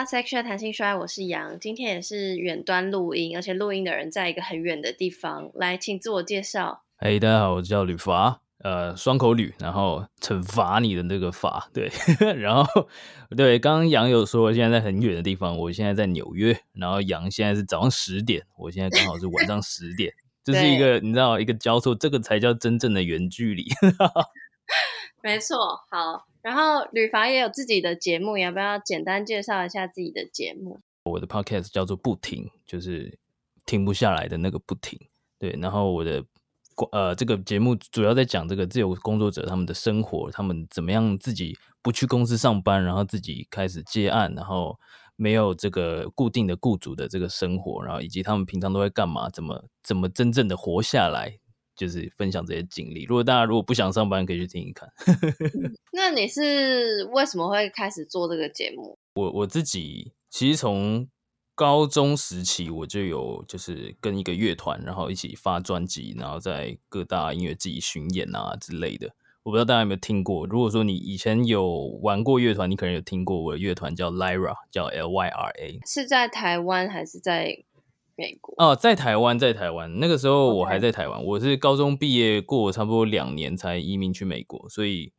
到 Sexual 谈性说爱，我是杨，今天也是远端录音，而且录音的人在一个很远的地方。来，请自我介绍。嘿，大家好，我叫吕法，呃，双口吕，然后惩罚你的那个法，对，然后对，刚刚杨有说现在在很远的地方，我现在在纽约，然后杨现在是早上十点，我现在刚好是晚上十点，这是一个你知道一个交错，这个才叫真正的远距离。没错，好。然后吕法也有自己的节目，要不要简单介绍一下自己的节目？我的 podcast 叫做不停，就是停不下来的那个不停。对，然后我的呃这个节目主要在讲这个自由工作者他们的生活，他们怎么样自己不去公司上班，然后自己开始接案，然后没有这个固定的雇主的这个生活，然后以及他们平常都在干嘛，怎么怎么真正的活下来。就是分享这些经历。如果大家如果不想上班，可以去听一看。那你是为什么会开始做这个节目？我我自己其实从高中时期我就有就是跟一个乐团，然后一起发专辑，然后在各大音乐季巡演啊之类的。我不知道大家有没有听过。如果说你以前有玩过乐团，你可能有听过我的乐团叫 Lyra，叫 L Y R A。是在台湾还是在？美国哦，在台湾，在台湾那个时候我还在台湾.我是高中毕业过差不多两年才移民去美国，所以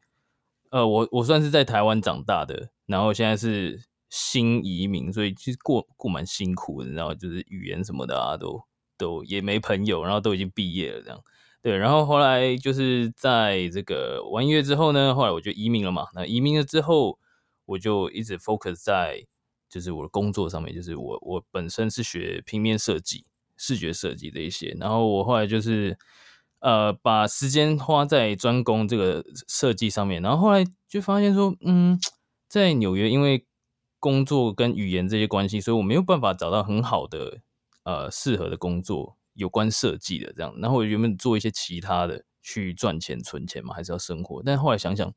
呃，我我算是在台湾长大的，然后现在是新移民，所以其实过过蛮辛苦的，然后就是语言什么的啊，都都也没朋友，然后都已经毕业了这样，对，然后后来就是在这个玩音乐之后呢，后来我就移民了嘛，那移民了之后，我就一直 focus 在。就是我的工作上面，就是我我本身是学平面设计、视觉设计的一些，然后我后来就是呃把时间花在专攻这个设计上面，然后后来就发现说，嗯，在纽约因为工作跟语言这些关系，所以我没有办法找到很好的呃适合的工作有关设计的这样，然后我原本做一些其他的去赚钱存钱嘛，还是要生活，但后来想想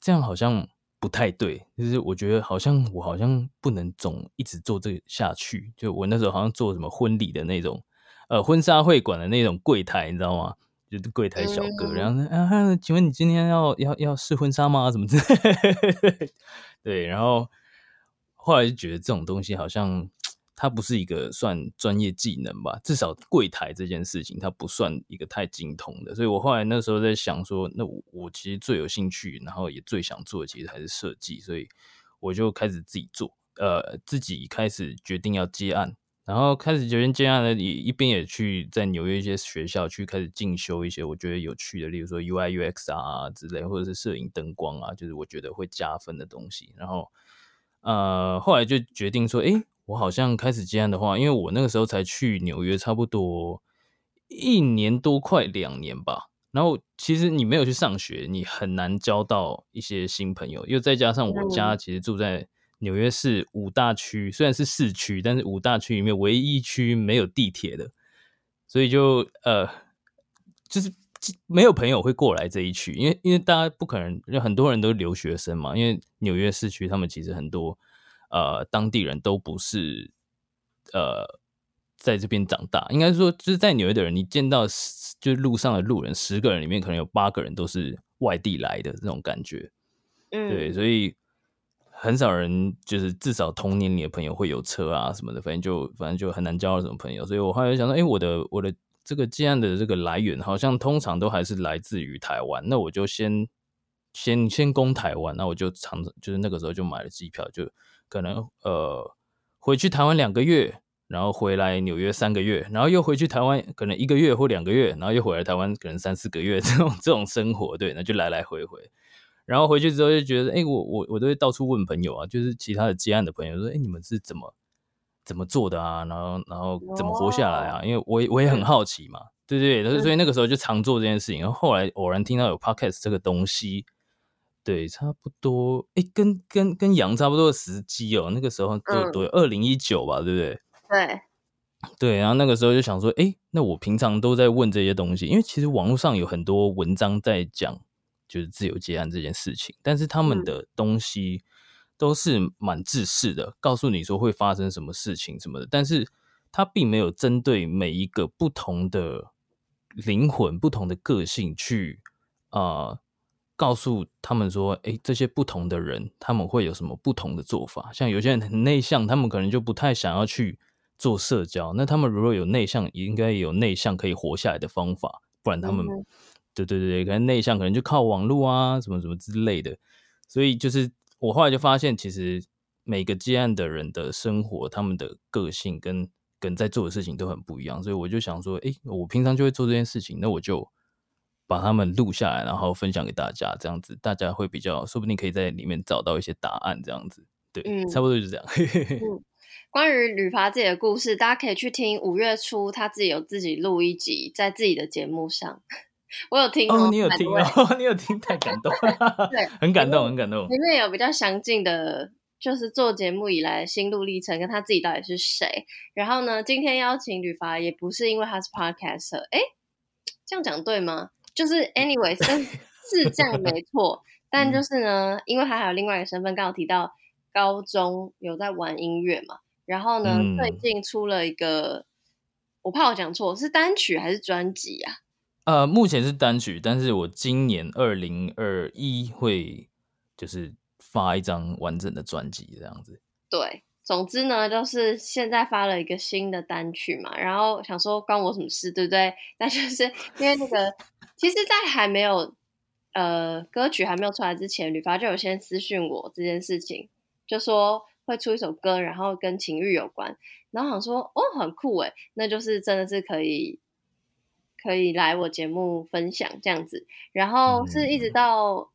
这样好像。不太对，就是我觉得好像我好像不能总一直做这个下去。就我那时候好像做什么婚礼的那种，呃，婚纱会馆的那种柜台，你知道吗？就是柜台小哥，嗯、然后啊，请问你今天要要要试婚纱吗？什么之类的？对，然后后来就觉得这种东西好像。它不是一个算专业技能吧，至少柜台这件事情它不算一个太精通的，所以我后来那时候在想说，那我我其实最有兴趣，然后也最想做的其实还是设计，所以我就开始自己做，呃，自己开始决定要接案，然后开始决定接案呢，也一边也去在纽约一些学校去开始进修一些我觉得有趣的，例如说 UI UX 啊之类，或者是摄影灯光啊，就是我觉得会加分的东西，然后呃，后来就决定说，诶。我好像开始接案的话，因为我那个时候才去纽约，差不多一年多，快两年吧。然后其实你没有去上学，你很难交到一些新朋友。又再加上我家其实住在纽约市五大区，虽然是市区，但是五大区里面唯一一区没有地铁的，所以就呃，就是没有朋友会过来这一区，因为因为大家不可能，有很多人都留学生嘛。因为纽约市区他们其实很多。呃，当地人都不是呃在这边长大，应该说就是在纽约的人，你见到就是路上的路人，十个人里面可能有八个人都是外地来的这种感觉，嗯，对，所以很少人就是至少同年龄的朋友会有车啊什么的，反正就反正就很难交到什么朋友，所以我后来就想说，哎，我的我的这个接案的这个来源好像通常都还是来自于台湾，那我就先先先攻台湾，那我就常就是那个时候就买了机票就。可能呃回去台湾两个月，然后回来纽约三个月，然后又回去台湾可能一个月或两个月，然后又回来台湾可能三四个月 这种这种生活，对，那就来来回回。然后回去之后就觉得，哎，我我我都会到处问朋友啊，就是其他的接案的朋友说，哎，你们是怎么怎么做的啊？然后然后怎么活下来啊？因为我也我也很好奇嘛，对对对，所以那个时候就常做这件事情。然后后来偶然听到有 podcast 这个东西。对，差不多，哎，跟跟跟羊差不多的时机哦，那个时候多多二零一九吧，对不对？对，对，然后那个时候就想说，哎，那我平常都在问这些东西，因为其实网络上有很多文章在讲，就是自由接案这件事情，但是他们的东西都是蛮自私的，告诉你说会发生什么事情什么的，但是他并没有针对每一个不同的灵魂、不同的个性去啊。呃告诉他们说，哎、欸，这些不同的人他们会有什么不同的做法？像有些人很内向，他们可能就不太想要去做社交。那他们如果有内向，应该有内向可以活下来的方法，不然他们，嗯、对对对，可能内向可能就靠网络啊，什么什么之类的。所以就是我后来就发现，其实每个接案的人的生活，他们的个性跟跟在做的事情都很不一样。所以我就想说，哎、欸，我平常就会做这件事情，那我就。把他们录下来，然后分享给大家，这样子大家会比较，说不定可以在里面找到一些答案，这样子，对，嗯、差不多就是这样。嗯、关于吕伐自己的故事，大家可以去听五月初他自己有自己录一集，在自己的节目上，我有听哦，你有听哦，你有听，太感动了，对，很感动，很感动。里面有比较详尽的，就是做节目以来的心路历程，跟他自己到底是谁。然后呢，今天邀请吕伐，也不是因为他是 podcaster，哎，这样讲对吗？就是 anyway，是 是这样没错，但就是呢，因为他还有另外一个身份，刚好提到高中有在玩音乐嘛，然后呢，嗯、最近出了一个，我怕我讲错，是单曲还是专辑啊？呃，目前是单曲，但是我今年二零二一会就是发一张完整的专辑这样子。对。总之呢，就是现在发了一个新的单曲嘛，然后想说关我什么事，对不对？但就是因为那个，其实，在还没有呃歌曲还没有出来之前，吕发就有先私讯我这件事情，就说会出一首歌，然后跟情欲有关，然后想说哦，很酷诶，那就是真的是可以可以来我节目分享这样子，然后是一直到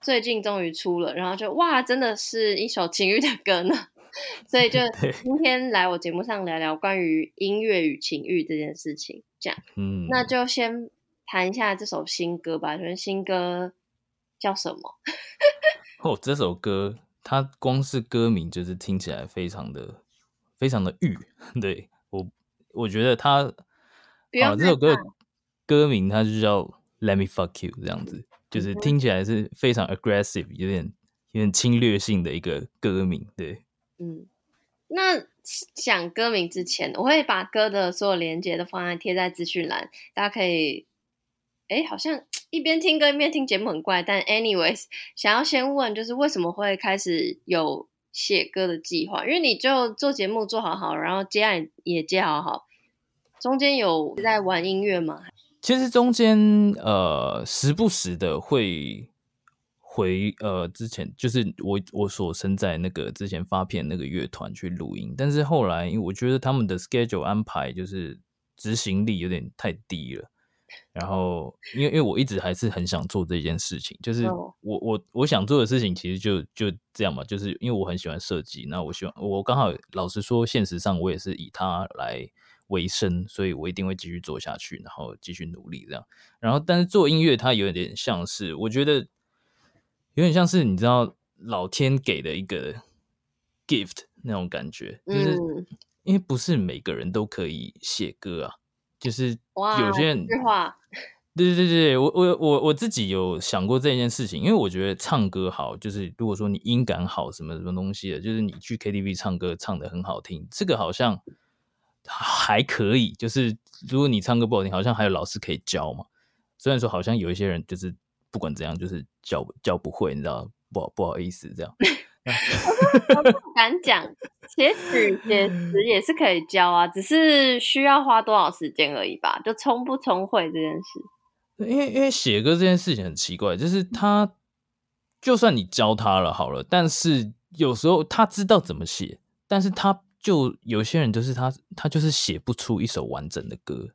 最近终于出了，然后就哇，真的是一首情欲的歌呢。所以就 今天来我节目上聊聊关于音乐与情欲这件事情，这样，嗯，那就先谈一下这首新歌吧。就是新歌叫什么？哦，这首歌它光是歌名就是听起来非常的非常的欲。对我，我觉得它啊，这首歌的歌名它就叫 Let Me Fuck You，这样子，就是听起来是非常 aggressive，有点有点侵略性的一个歌名，对。嗯，那讲歌名之前，我会把歌的所有连接都放在贴在资讯栏，大家可以，哎，好像一边听歌一边听节目很怪，但 anyways，想要先问就是为什么会开始有写歌的计划？因为你就做节目做好好，然后接案也接好好，中间有在玩音乐吗？其实中间呃时不时的会。回呃，之前就是我我所身在那个之前发片那个乐团去录音，但是后来我觉得他们的 schedule 安排就是执行力有点太低了，然后因为因为我一直还是很想做这件事情，就是我我我想做的事情其实就就这样嘛，就是因为我很喜欢设计，那我希望我刚好老实说，现实上我也是以它来为生，所以我一定会继续做下去，然后继续努力这样，然后但是做音乐它有点像是我觉得。有点像是你知道老天给的一个 gift 那种感觉，就是因为不是每个人都可以写歌啊，就是有些人，对对对对，我我我我自己有想过这件事情，因为我觉得唱歌好，就是如果说你音感好，什么什么东西的，就是你去 KTV 唱歌唱的很好听，这个好像还可以，就是如果你唱歌不好听，好像还有老师可以教嘛。虽然说好像有一些人就是。不管怎样，就是教教不会，你知道不好不好意思这样。我不敢讲，写曲写词也是可以教啊，只是需要花多少时间而已吧。就聪不聪慧这件事，因为因为写歌这件事情很奇怪，就是他就算你教他了好了，但是有时候他知道怎么写，但是他就有些人就是他他就是写不出一首完整的歌。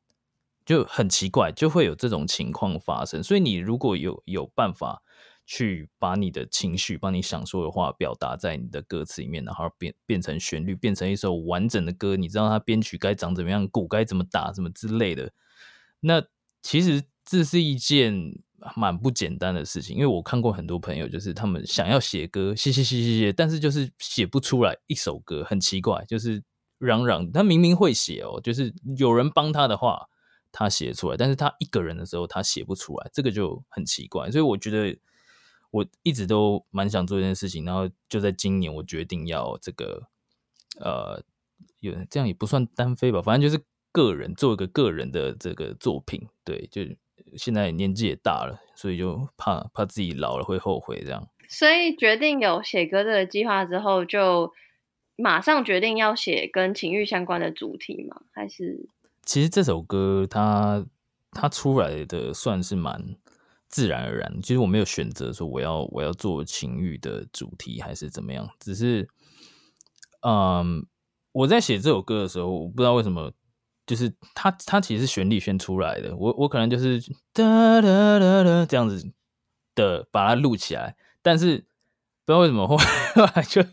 就很奇怪，就会有这种情况发生。所以你如果有有办法去把你的情绪、把你想说的话表达在你的歌词里面，然后变变成旋律，变成一首完整的歌，你知道它编曲该长怎么样，鼓该怎么打，什么之类的。那其实这是一件蛮不简单的事情，因为我看过很多朋友，就是他们想要写歌，写写写写写，但是就是写不出来一首歌，很奇怪，就是嚷嚷。他明明会写哦，就是有人帮他的话。他写出来，但是他一个人的时候他写不出来，这个就很奇怪。所以我觉得我一直都蛮想做一件事情，然后就在今年我决定要这个呃，有这样也不算单飞吧，反正就是个人做一个个人的这个作品，对，就现在年纪也大了，所以就怕怕自己老了会后悔这样。所以决定有写歌这个计划之后，就马上决定要写跟情欲相关的主题吗？还是？其实这首歌它它出来的算是蛮自然而然。其实我没有选择说我要我要做情欲的主题还是怎么样，只是嗯，我在写这首歌的时候，我不知道为什么，就是它它其实是旋律先出来的，我我可能就是哒哒哒哒这样子的把它录起来。但是不知道为什么后来就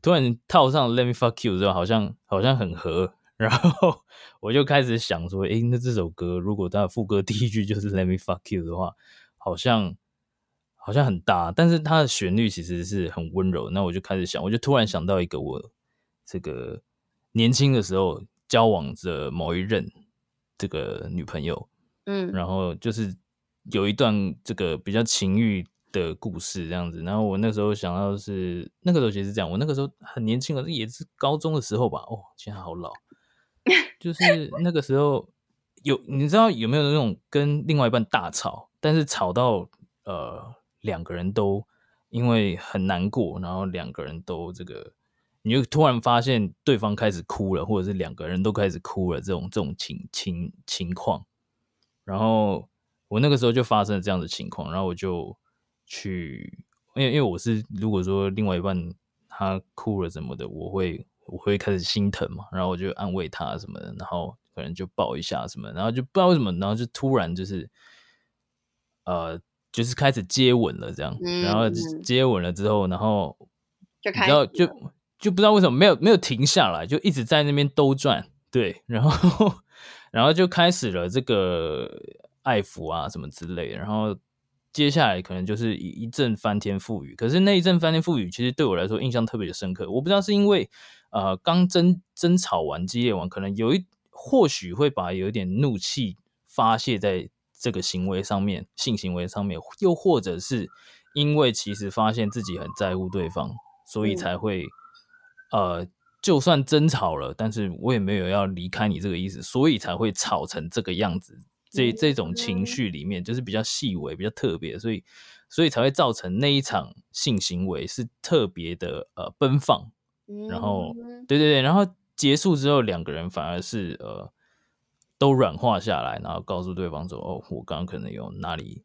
突然套上 Let Me Fuck You 之后，好像好像很合，然后我就开始想说，诶，那这首歌如果它的副歌第一句就是 Let Me Fuck You 的话，好像好像很大。但是它的旋律其实是很温柔，那我就开始想，我就突然想到一个我这个年轻的时候交往着某一任这个女朋友，嗯，然后就是有一段这个比较情欲。的故事这样子，然后我那时候想到是那个时候其实是这样，我那个时候很年轻，也是高中的时候吧。哦，现在好老，就是那个时候有你知道有没有那种跟另外一半大吵，但是吵到呃两个人都因为很难过，然后两个人都这个，你就突然发现对方开始哭了，或者是两个人都开始哭了这种这种情情情况，然后我那个时候就发生了这样的情况，然后我就。去，因为因为我是如果说另外一半他哭了什么的，我会我会开始心疼嘛，然后我就安慰他什么的，然后可能就抱一下什么，然后就不知道为什么，然后就突然就是，呃，就是开始接吻了这样，嗯、然后接吻了之后，然后就开始就就不知道为什么没有没有停下来，就一直在那边兜转，对，然后 然后就开始了这个爱抚啊什么之类的，然后。接下来可能就是一一阵翻天覆雨，可是那一阵翻天覆雨，其实对我来说印象特别的深刻。我不知道是因为呃刚争争吵完激烈完，可能有一或许会把有一点怒气发泄在这个行为上面，性行为上面，又或者是因为其实发现自己很在乎对方，所以才会、嗯、呃就算争吵了，但是我也没有要离开你这个意思，所以才会吵成这个样子。这这种情绪里面，就是比较细微、比较特别，所以所以才会造成那一场性行为是特别的呃奔放，然后对对对，然后结束之后，两个人反而是呃都软化下来，然后告诉对方说：“哦，我刚刚可能有哪里，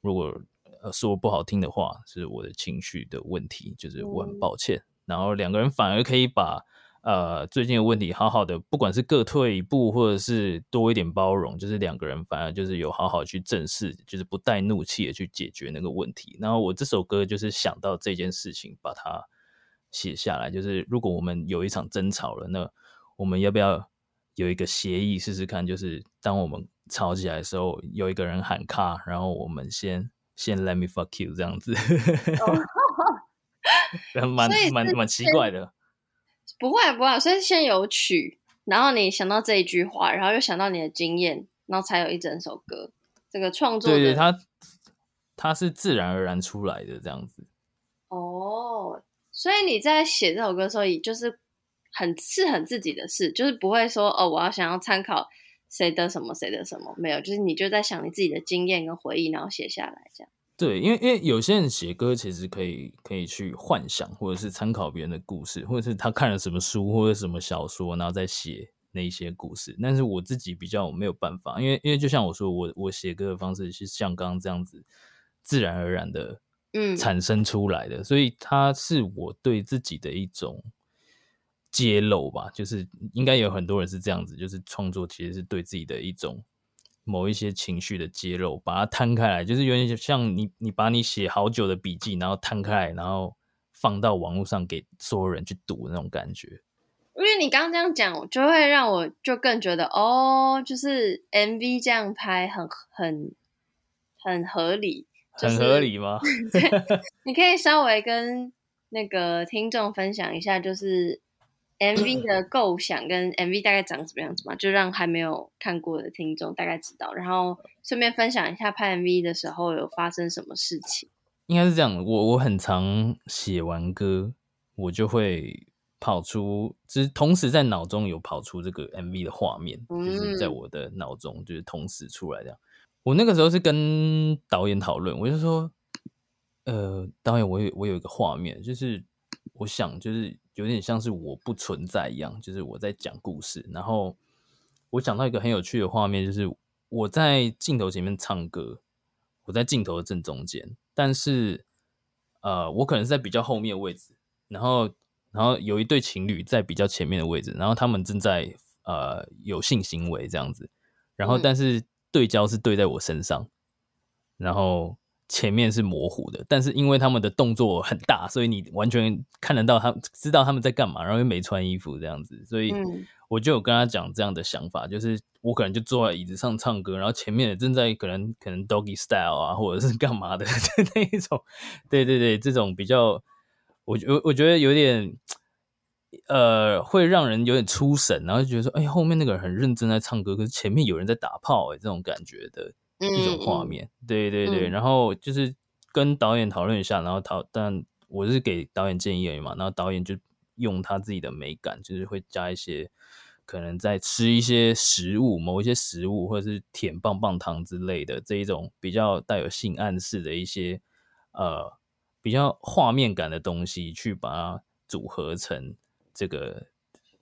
如果呃说不好听的话，是我的情绪的问题，就是我很抱歉。”然后两个人反而可以把。呃，最近的问题好好的，不管是各退一步，或者是多一点包容，就是两个人反而就是有好好去正视，就是不带怒气的去解决那个问题。然后我这首歌就是想到这件事情，把它写下来。就是如果我们有一场争吵了，那我们要不要有一个协议试试看？就是当我们吵起来的时候，有一个人喊卡，然后我们先先 let me fuck you 这样子，蛮蛮蛮蛮奇怪的。不会不会，所以先有曲，然后你想到这一句话，然后又想到你的经验，然后才有一整首歌。这个创作的，对对，它它是自然而然出来的这样子。哦，所以你在写这首歌的时候，也就是很是很自己的事，就是不会说哦，我要想要参考谁的什么谁的什么，没有，就是你就在想你自己的经验跟回忆，然后写下来这样。对，因为因为有些人写歌其实可以可以去幻想，或者是参考别人的故事，或者是他看了什么书或者什么小说，然后再写那一些故事。但是我自己比较没有办法，因为因为就像我说，我我写歌的方式是像刚刚这样子，自然而然的，嗯，产生出来的，所以它是我对自己的一种揭露吧。就是应该有很多人是这样子，就是创作其实是对自己的一种。某一些情绪的揭露，把它摊开来，就是有点像你，你把你写好久的笔记，然后摊开来，然后放到网络上给所有人去读那种感觉。因为你刚刚这样讲，就会让我就更觉得，哦，就是 MV 这样拍很很很合理，就是，很合理吗？你可以稍微跟那个听众分享一下，就是。MV 的构想跟 MV 大概长什么样子嘛？就让还没有看过的听众大概知道，然后顺便分享一下拍 MV 的时候有发生什么事情。应该是这样，我我很常写完歌，我就会跑出，就是同时在脑中有跑出这个 MV 的画面，就是在我的脑中就是同时出来这样。我那个时候是跟导演讨论，我就说，呃，导演，我有我有一个画面，就是我想，就是有点像是我不存在一样，就是我在讲故事。然后我想到一个很有趣的画面，就是我在镜头前面唱歌，我在镜头的正中间，但是呃，我可能是在比较后面的位置，然后然后有一对情侣在比较前面的位置，然后他们正在呃有性行为这样子，然后但是。嗯对焦是对在我身上，然后前面是模糊的，但是因为他们的动作很大，所以你完全看得到他，知道他们在干嘛，然后又没穿衣服这样子，所以我就有跟他讲这样的想法，就是我可能就坐在椅子上唱歌，然后前面正在可能可能 doggy style 啊，或者是干嘛的 那一种，对对对，这种比较，我我我觉得有点。呃，会让人有点出神，然后就觉得说，哎，后面那个人很认真在唱歌，可是前面有人在打炮，哎，这种感觉的一种画面。嗯、对对对、嗯，然后就是跟导演讨论一下，然后讨，但我是给导演建议而已嘛，然后导演就用他自己的美感，就是会加一些可能在吃一些食物，某一些食物，或者是舔棒棒糖之类的这一种比较带有性暗示的一些呃比较画面感的东西，去把它组合成。这个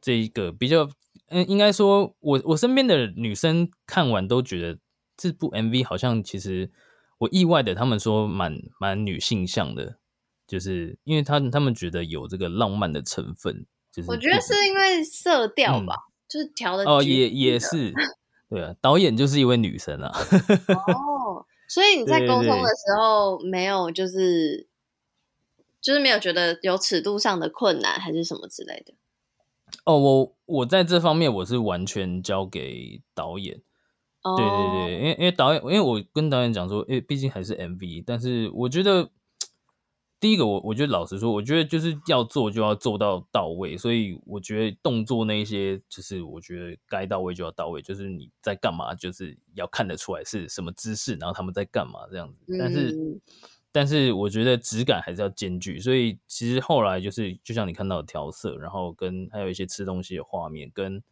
这一个比较，嗯，应该说我我身边的女生看完都觉得这部 MV 好像其实我意外的，他们说蛮蛮女性向的，就是因为他他们觉得有这个浪漫的成分，就是我觉得是因为色调吧，嗯、就是调的哦，也也是对啊，导演就是一位女生啊，哦，所以你在沟通的时候没有就是。就是没有觉得有尺度上的困难，还是什么之类的。哦，我我在这方面我是完全交给导演。哦、对对对，因为因为导演，因为我跟导演讲说，诶，毕竟还是 MV，但是我觉得第一个，我我觉得老实说，我觉得就是要做就要做到到位，所以我觉得动作那些，就是我觉得该到位就要到位，就是你在干嘛，就是要看得出来是什么姿势，然后他们在干嘛这样子，但是。嗯但是我觉得质感还是要兼具，所以其实后来就是就像你看到的调色，然后跟还有一些吃东西的画面，跟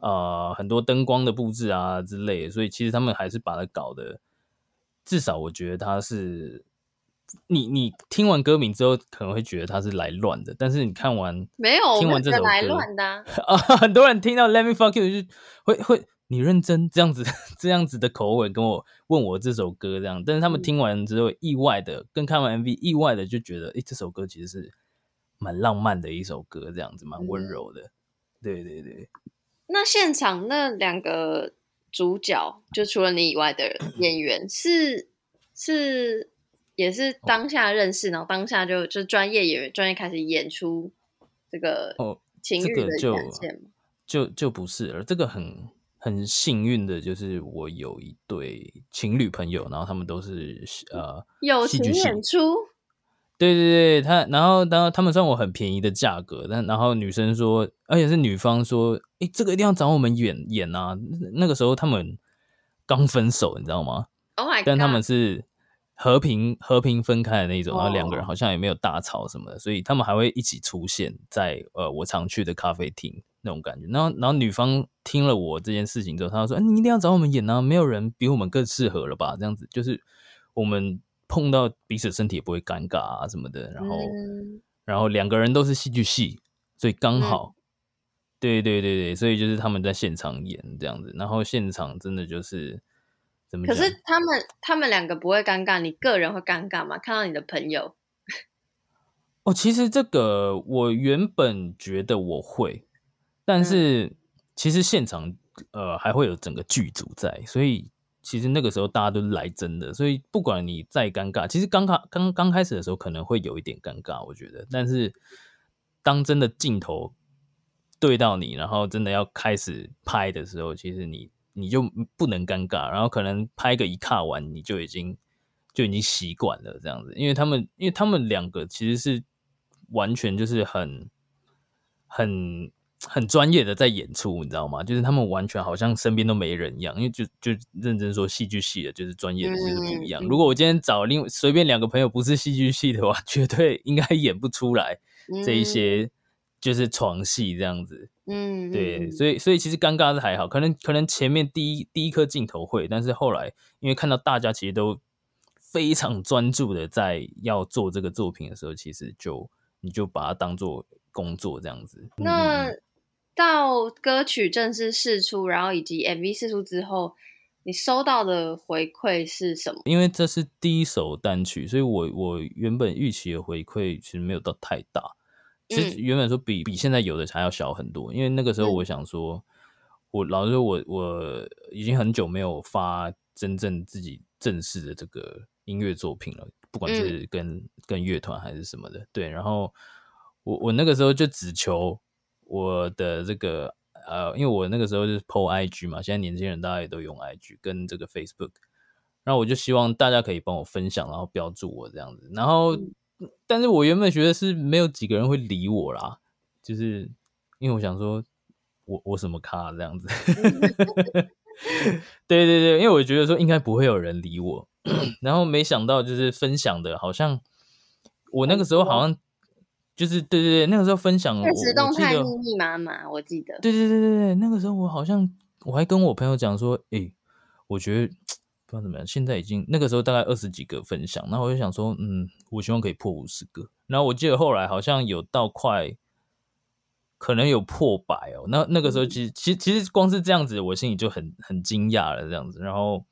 呃很多灯光的布置啊之类的，所以其实他们还是把它搞的，至少我觉得他是你你听完歌名之后可能会觉得他是来乱的，但是你看完没有听完这首歌来乱的啊，啊，很多人听到 Let Me Fuck You 就会会。你认真这样子这样子的口吻跟我问我这首歌这样，但是他们听完之后意外的跟看完 MV 意外的就觉得，诶、欸，这首歌其实是蛮浪漫的一首歌，这样子蛮温柔的。对对对。那现场那两个主角，就除了你以外的 演员，是是也是当下认识，然后当下就就专业演员专业开始演出这个哦情侣的展现吗？就就，就不是了，这个很。很幸运的就是我有一对情侣朋友，然后他们都是呃友情演出，对对对，他然后然后他们算我很便宜的价格，但然后女生说，而且是女方说，诶，这个一定要找我们演演啊！那个时候他们刚分手，你知道吗？Oh my！但他们是和平和平分开的那种，然后两个人好像也没有大吵什么的，所以他们还会一起出现在呃我常去的咖啡厅。那种感觉，然后，然后女方听了我这件事情之后，她说：“你一定要找我们演啊，没有人比我们更适合了吧？这样子，就是我们碰到彼此身体也不会尴尬啊什么的。然后，嗯、然后两个人都是戏剧系，所以刚好，嗯、对对对对，所以就是他们在现场演这样子，然后现场真的就是怎么？可是他们他们两个不会尴尬，你个人会尴尬吗？看到你的朋友？哦，其实这个我原本觉得我会。但是其实现场呃还会有整个剧组在，所以其实那个时候大家都来真的，所以不管你再尴尬，其实刚刚刚刚开始的时候可能会有一点尴尬，我觉得。但是当真的镜头对到你，然后真的要开始拍的时候，其实你你就不能尴尬，然后可能拍个一卡完，你就已经就已经习惯了这样子，因为他们因为他们两个其实是完全就是很很。很专业的在演出，你知道吗？就是他们完全好像身边都没人一样，因为就就认真说戏剧系的，就是专业的就是不一样。嗯、如果我今天找另随便两个朋友不是戏剧系的话，绝对应该演不出来这一些就是床戏这样子。嗯，对，所以所以其实尴尬是还好，可能可能前面第一第一颗镜头会，但是后来因为看到大家其实都非常专注的在要做这个作品的时候，其实就你就把它当做工作这样子。那到歌曲正式试出，然后以及 MV 试出之后，你收到的回馈是什么？因为这是第一首单曲，所以我我原本预期的回馈其实没有到太大。其实原本说比比现在有的还要小很多，因为那个时候我想说，我老实说，我我已经很久没有发真正自己正式的这个音乐作品了，不管是跟跟乐团还是什么的，对。然后我我那个时候就只求我的这个呃，因为我那个时候就是 po IG 嘛，现在年轻人大家也都用 IG 跟这个 Facebook，然后我就希望大家可以帮我分享，然后标注我这样子，然后。但是我原本觉得是没有几个人会理我啦，就是因为我想说我我什么咖这样子，对对对，因为我觉得说应该不会有人理我，然后没想到就是分享的，好像我那个时候好像就是对对对，那个时候分享我，限时动态密密麻麻，我记得，对对对对对，那个时候我好像我还跟我朋友讲说，诶，我觉得。不知道怎么样，现在已经那个时候大概二十几个分享，然后我就想说，嗯，我希望可以破五十个。然后我记得后来好像有到快，可能有破百哦。那那个时候其实其实其实光是这样子，我心里就很很惊讶了这样子。然后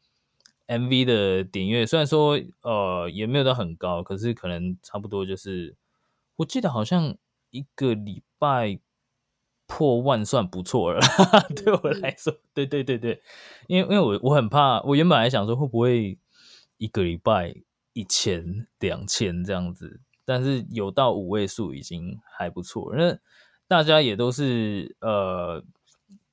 MV 的点阅虽然说呃也没有到很高，可是可能差不多就是，我记得好像一个礼拜。破万算不错了，对我来说，对对对对，因为因为我我很怕，我原本还想说会不会一个礼拜一千两千这样子，但是有到五位数已经还不错，那大家也都是呃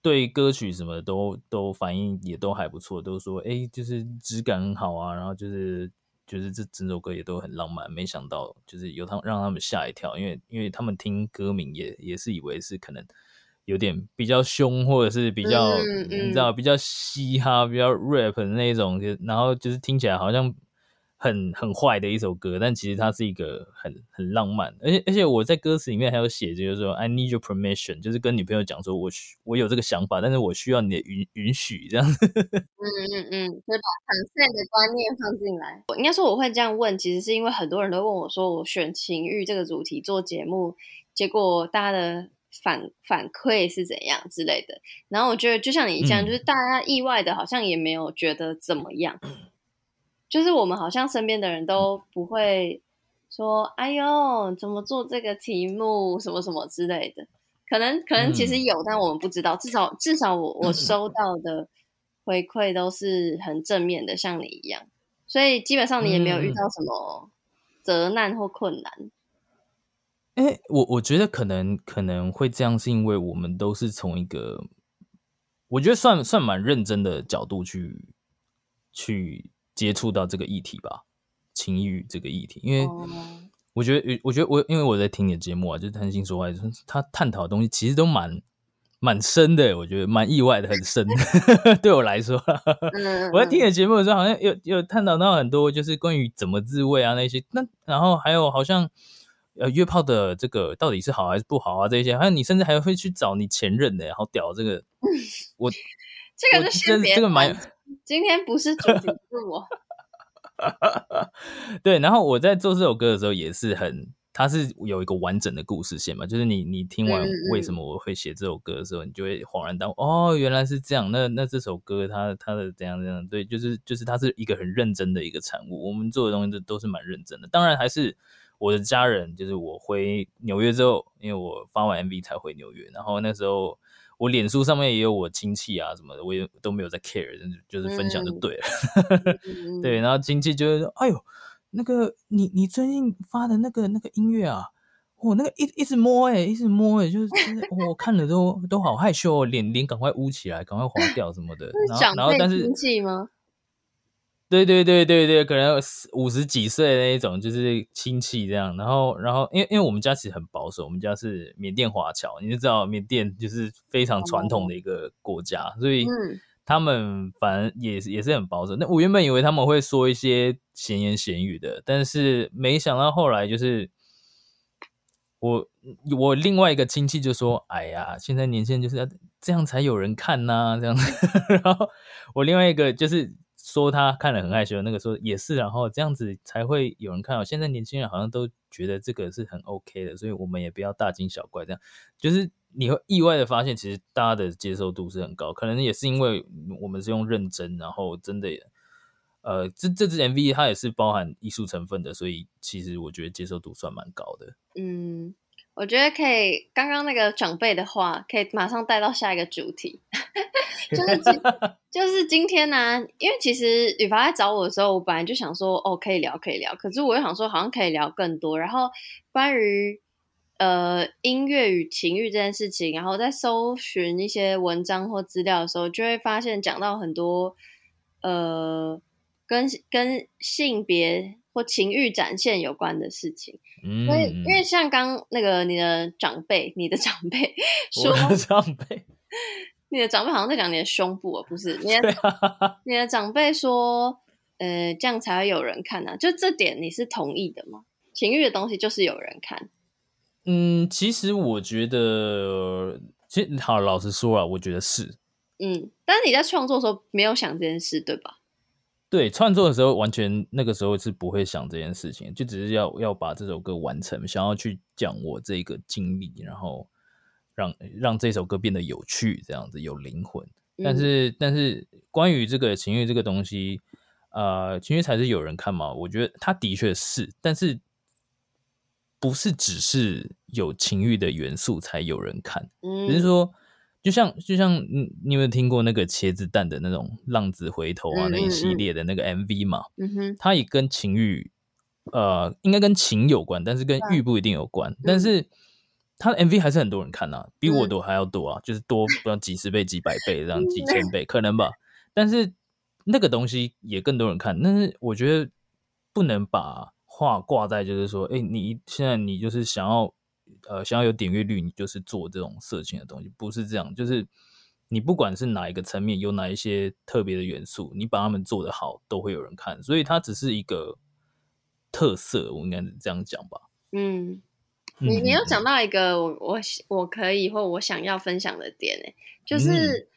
对歌曲什么的都都反应也都还不错，都说哎就是质感很好啊，然后就是就是这整首歌也都很浪漫，没想到就是有他让他们吓一跳，因为因为他们听歌名也也是以为是可能。有点比较凶，或者是比较、嗯嗯、你知道比较嘻哈、比较 rap 的那种，就然后就是听起来好像很很坏的一首歌，但其实它是一个很很浪漫，而且而且我在歌词里面还有写，就是说 I need your permission，就是跟女朋友讲说我我有这个想法，但是我需要你的允允许这样子。嗯嗯嗯，就把 consent 的观念放进来。我应该说我会这样问，其实是因为很多人都问我说，我选情欲这个主题做节目，结果大家的。反反馈是怎样之类的，然后我觉得就像你这样，嗯、就是大家意外的，好像也没有觉得怎么样，就是我们好像身边的人都不会说，哎呦，怎么做这个题目，什么什么之类的，可能可能其实有，嗯、但我们不知道，至少至少我我收到的回馈都是很正面的，像你一样，所以基本上你也没有遇到什么责难或困难。哎、欸，我我觉得可能可能会这样，是因为我们都是从一个我觉得算算蛮认真的角度去去接触到这个议题吧，情欲这个议题。因为我觉得，我觉得我因为我在听你的节目啊，就是谈心说爱，就是他探讨的东西其实都蛮蛮深的，我觉得蛮意外的，很深。对我来说，我在听你的节目的时候，好像有有探讨到很多，就是关于怎么自慰啊那些。那然后还有好像。呃，约炮的这个到底是好还是不好啊？这些，还有你甚至还会去找你前任的，好屌！这个，我这个是先别，这个蛮，今天不是主题是我。对，然后我在做这首歌的时候也是很，它是有一个完整的故事线嘛，就是你你听完为什么我会写这首歌的时候，你就会恍然大悟，哦，原来是这样。那那这首歌它它的怎样怎样？对，就是就是它是一个很认真的一个产物。我们做的东西都都是蛮认真的，当然还是。我的家人就是我回纽约之后，因为我发完 MV 才回纽约，然后那时候我脸书上面也有我亲戚啊什么的，我也都没有在 care，就是分享就对了。嗯、对，然后亲戚就会说：“哎呦，那个你你最近发的那个那个音乐啊，我、哦、那个一一直摸哎、欸，一直摸哎、欸，就是、就是哦、我看了都都好害羞，脸脸赶快捂起来，赶快划掉什么的。然后然后但是亲戚吗？对对对对对，可能五十几岁的那一种，就是亲戚这样。然后，然后，因为因为我们家其实很保守，我们家是缅甸华侨，你就知道缅甸就是非常传统的一个国家，所以他们反正也是也是很保守。那我原本以为他们会说一些闲言闲语的，但是没想到后来就是我我另外一个亲戚就说：“哎呀，现在年轻人就是要这样才有人看呐、啊，这样子。”然后我另外一个就是说他看了很害羞，那个时候也是，然后这样子才会有人看到。现在年轻人好像都觉得这个是很 OK 的，所以我们也不要大惊小怪，这样就是你会意外的发现，其实大家的接受度是很高，可能也是因为我们是用认真，然后真的。呃，这这支 MV 它也是包含艺术成分的，所以其实我觉得接受度算蛮高的。嗯，我觉得可以。刚刚那个长辈的话，可以马上带到下一个主题，就是就是今天呢、啊，因为其实雨凡在找我的时候，我本来就想说，哦，可以聊，可以聊。可是我又想说，好像可以聊更多。然后关于呃音乐与情欲这件事情，然后在搜寻一些文章或资料的时候，就会发现讲到很多呃。跟跟性别或情欲展现有关的事情，嗯，所以因为像刚那个你的长辈，你的长辈说，长辈，你的长辈好像在讲你的胸部啊，不是你的，你的长辈说，呃，这样才会有人看呢，啊，就这点你是同意的吗？情欲的东西就是有人看，嗯，其实我觉得，其实好，老实说啊，我觉得是，嗯，但是你在创作的时候没有想这件事，对吧？对，创作的时候完全那个时候是不会想这件事情，就只是要要把这首歌完成，想要去讲我这个经历，然后让让这首歌变得有趣，这样子有灵魂。但是、嗯、但是关于这个情欲这个东西，呃，情欲才是有人看嘛？我觉得它的确是，但是不是只是有情欲的元素才有人看，嗯、只是说。就像就像你你有没有听过那个茄子蛋的那种浪子回头啊，那一系列的那个 MV 嘛？嗯哼，它也跟情欲，呃，应该跟情有关，但是跟欲不一定有关。嗯、但是它的 MV 还是很多人看啊，比我都还要多啊，嗯、就是多不知道几十倍、几百倍这样，几千倍可能吧。但是那个东西也更多人看，但是我觉得不能把话挂在就是说，哎、欸，你现在你就是想要。呃，想要有点阅率，你就是做这种色情的东西，不是这样。就是你不管是哪一个层面，有哪一些特别的元素，你把它们做得好，都会有人看。所以它只是一个特色，我应该这样讲吧。嗯，你你有讲到一个我我我可以或我想要分享的点呢，就是、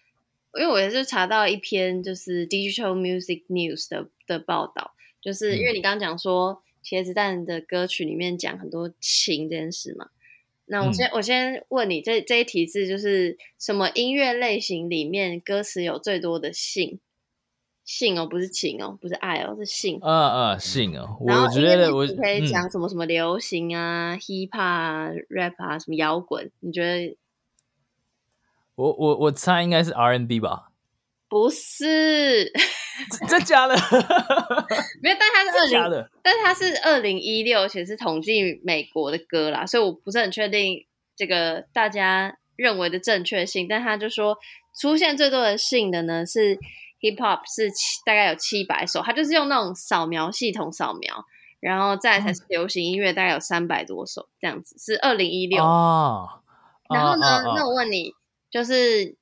嗯、因为我也是查到一篇就是 Digital Music News 的的报道，就是因为你刚刚讲说茄子蛋的歌曲里面讲很多情这件事嘛。那我先、嗯、我先问你，这这一题是就是什么音乐类型里面歌词有最多的性？性哦，不是情哦，不是爱哦，是性。啊啊，性哦。我觉得我可以讲什么什么流行啊、嗯、hip hop 啊、rap 啊、什么摇滚？你觉得？我我我猜应该是 R N B 吧？不是。真假的？没有，但它是二零，但是它是二零一六，而且是统计美国的歌啦，所以我不是很确定这个大家认为的正确性。但他就说，出现最多的性的呢是 hip hop，是七，大概有七百首，他就是用那种扫描系统扫描，然后再才是流行音乐，大概有三百多首这样子，是二零一六哦。然后呢，那我问你，就是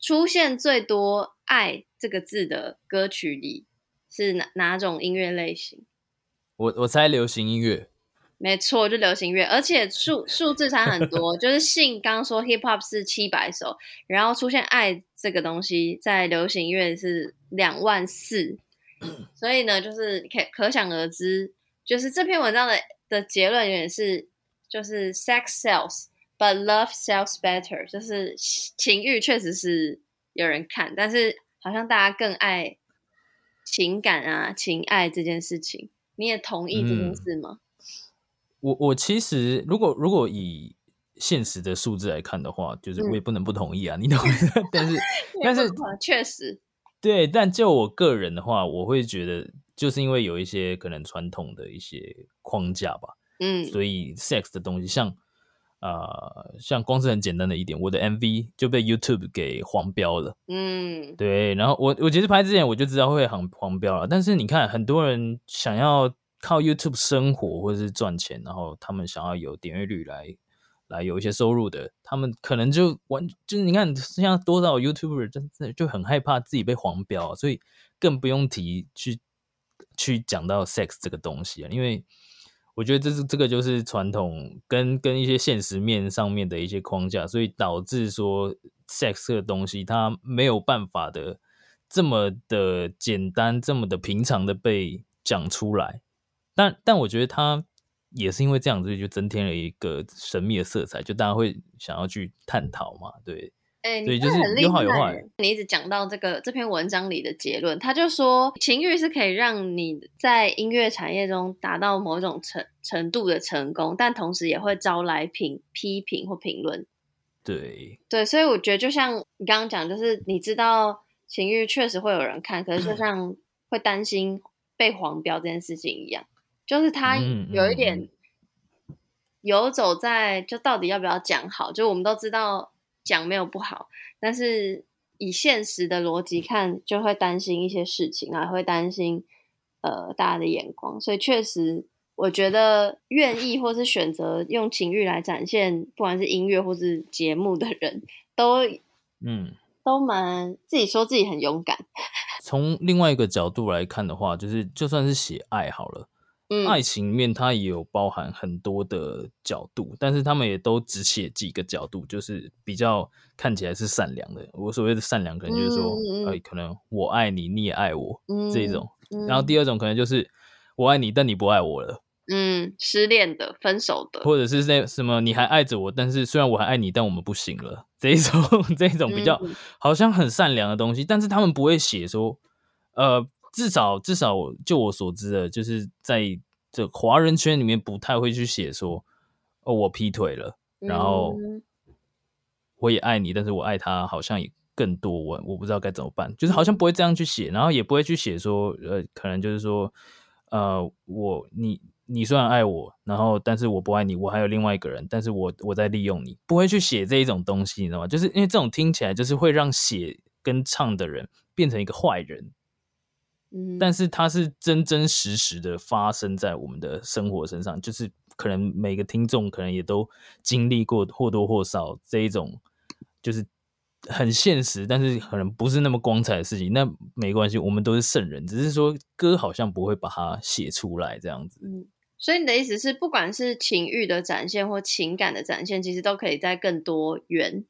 出现最多爱。这个字的歌曲里是哪哪种音乐类型？我我猜流行音乐，没错，就流行乐，而且数 数字差很多。就是信刚刚说 hip hop 是七百首，然后出现爱这个东西在流行乐是两万四，所以呢，就是可可想而知，就是这篇文章的的结论也是，就是 sex sells，but love sells better，就是情欲确实是有人看，但是。好像大家更爱情感啊，情爱这件事情，你也同意这件事吗？嗯、我我其实如果如果以现实的数字来看的话，就是我也不能不同意啊，嗯、你懂？但是 但是确实对，但就我个人的话，我会觉得就是因为有一些可能传统的一些框架吧，嗯，所以 sex 的东西像。呃，像光是很简单的一点，我的 MV 就被 YouTube 给黄标了。嗯，对。然后我我其实拍之前我就知道会很黄标了，但是你看，很多人想要靠 YouTube 生活或者是赚钱，然后他们想要有点阅率来来有一些收入的，他们可能就完就是你看，像多少 YouTuber 真的就很害怕自己被黄标，所以更不用提去去讲到 sex 这个东西啊，因为。我觉得这是这个就是传统跟跟一些现实面上面的一些框架，所以导致说 sex 这个东西它没有办法的这么的简单，这么的平常的被讲出来。但但我觉得它也是因为这样子，就增添了一个神秘的色彩，就大家会想要去探讨嘛，对。哎，对，就是有好有坏。你一直讲到这个这篇文章里的结论，他就说情欲是可以让你在音乐产业中达到某种程程度的成功，但同时也会招来评批评或评论。对对，所以我觉得就像你刚刚讲，就是你知道情欲确实会有人看，可是就像会担心被黄标这件事情一样，就是他有一点游走在就到底要不要讲好，就我们都知道。讲没有不好，但是以现实的逻辑看，就会担心一些事情啊，会担心呃大家的眼光，所以确实，我觉得愿意或是选择用情欲来展现，不管是音乐或是节目的人，都嗯都蛮自己说自己很勇敢。从另外一个角度来看的话，就是就算是写爱好了。嗯、爱情面它也有包含很多的角度，但是他们也都只写几个角度，就是比较看起来是善良的。我所谓的善良，可能就是说，嗯、呃，可能我爱你，你也爱我、嗯、这种。然后第二种可能就是我爱你，但你不爱我了。嗯，失恋的、分手的，或者是那什么你还爱着我，但是虽然我还爱你，但我们不行了。这一种这一种比较好像很善良的东西，但是他们不会写说，呃。至少，至少就我所知的，就是在这华人圈里面不太会去写说，哦，我劈腿了，然后我也爱你，但是我爱他好像也更多，我我不知道该怎么办，就是好像不会这样去写，然后也不会去写说，呃，可能就是说，呃，我你你虽然爱我，然后但是我不爱你，我还有另外一个人，但是我我在利用你，不会去写这一种东西，你知道吗？就是因为这种听起来就是会让写跟唱的人变成一个坏人。但是它是真真实实的发生在我们的生活身上，就是可能每个听众可能也都经历过或多或少这一种，就是很现实，但是可能不是那么光彩的事情。那没关系，我们都是圣人，只是说歌好像不会把它写出来这样子。嗯，所以你的意思是，不管是情欲的展现或情感的展现，其实都可以在更多元。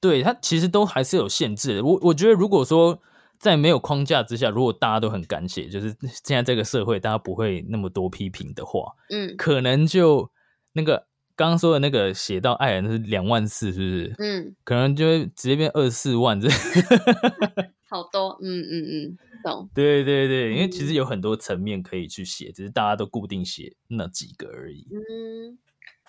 对，它其实都还是有限制的。我我觉得如果说。在没有框架之下，如果大家都很敢写，就是现在这个社会大家不会那么多批评的话，嗯，可能就那个刚刚说的那个写到爱人是两万四，是不是？嗯，可能就会直接变二十四万这，好多，嗯嗯嗯，懂。对对对，因为其实有很多层面可以去写，只是大家都固定写那几个而已。嗯，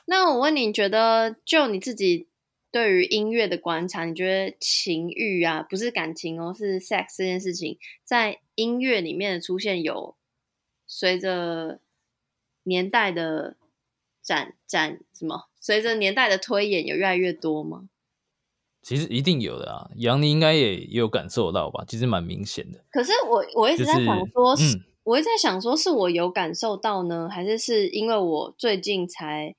那我问你，你觉得就你自己？对于音乐的观察，你觉得情欲啊，不是感情哦，是 sex 这件事情，在音乐里面的出现有随着年代的展展什么？随着年代的推演，有越来越多吗？其实一定有的啊，杨你应该也也有感受到吧？其实蛮明显的。可是我我一直在想说，就是嗯、我一直在想说，是我有感受到呢，还是是因为我最近才？